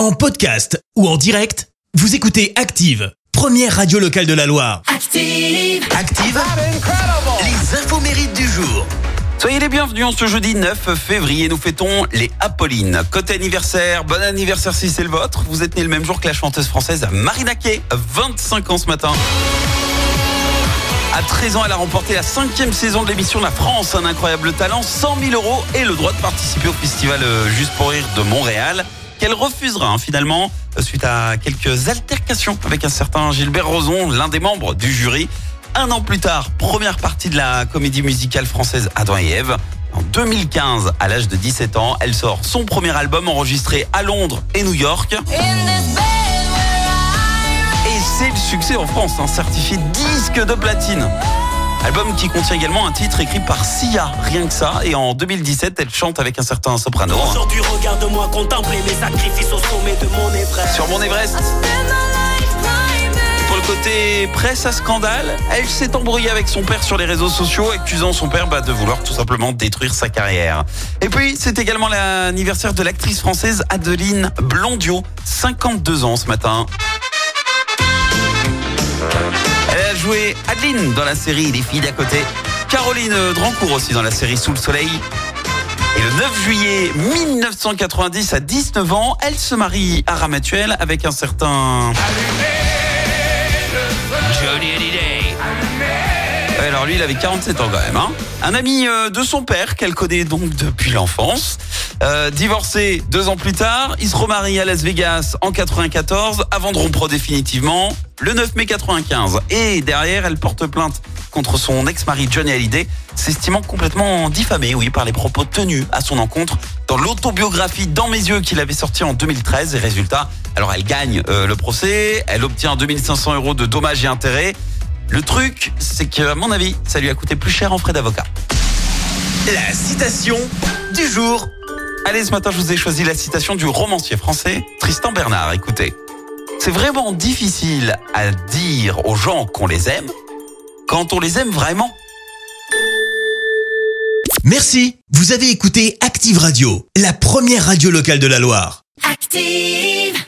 En podcast ou en direct, vous écoutez Active, première radio locale de la Loire. Active. Active, les infos mérites du jour. Soyez les bienvenus en ce jeudi 9 février. Nous fêtons les Apollines. Côté anniversaire, bon anniversaire si c'est le vôtre. Vous êtes né le même jour que la chanteuse française Marina Kaye, 25 ans ce matin. À 13 ans, elle a remporté la cinquième saison de l'émission La France, un incroyable talent, 100 000 euros et le droit de participer au festival euh, Juste pour rire de Montréal, qu'elle refusera hein, finalement suite à quelques altercations avec un certain Gilbert Rozon, l'un des membres du jury. Un an plus tard, première partie de la comédie musicale française Adam et Ève. En 2015, à l'âge de 17 ans, elle sort son premier album enregistré à Londres et New York. Et c'est le succès en France, un certifié disque de platine. Album qui contient également un titre écrit par Sia, rien que ça. Et en 2017, elle chante avec un certain soprano. hein. Aujourd'hui, regarde-moi contempler mes sacrifices au sommet de mon Everest. Sur mon Everest. Pour le côté presse à scandale, elle s'est embrouillée avec son père sur les réseaux sociaux, accusant son père bah, de vouloir tout simplement détruire sa carrière. Et puis, c'est également l'anniversaire de l'actrice française Adeline Blondio, 52 ans ce matin. Joué Adeline dans la série Les filles d'à côté. Caroline Drancourt aussi dans la série Sous le soleil. Et le 9 juillet 1990, à 19 ans, elle se marie à Ramatuel avec un certain... Alors lui, il avait 47 ans quand même. Hein. Un ami euh, de son père qu'elle connaît donc depuis l'enfance. Euh, divorcé deux ans plus tard, il se remarie à Las Vegas en 94 avant de rompre définitivement le 9 mai 95. Et derrière, elle porte plainte contre son ex-mari Johnny Hallyday, s'estimant complètement diffamé, oui, par les propos tenus à son encontre dans l'autobiographie Dans mes yeux qu'il avait sorti en 2013. Et résultat, alors elle gagne euh, le procès, elle obtient 2500 euros de dommages et intérêts. Le truc, c'est que, à mon avis, ça lui a coûté plus cher en frais d'avocat. La citation du jour. Allez, ce matin, je vous ai choisi la citation du romancier français Tristan Bernard. Écoutez, c'est vraiment difficile à dire aux gens qu'on les aime quand on les aime vraiment. Merci, vous avez écouté Active Radio, la première radio locale de la Loire. Active.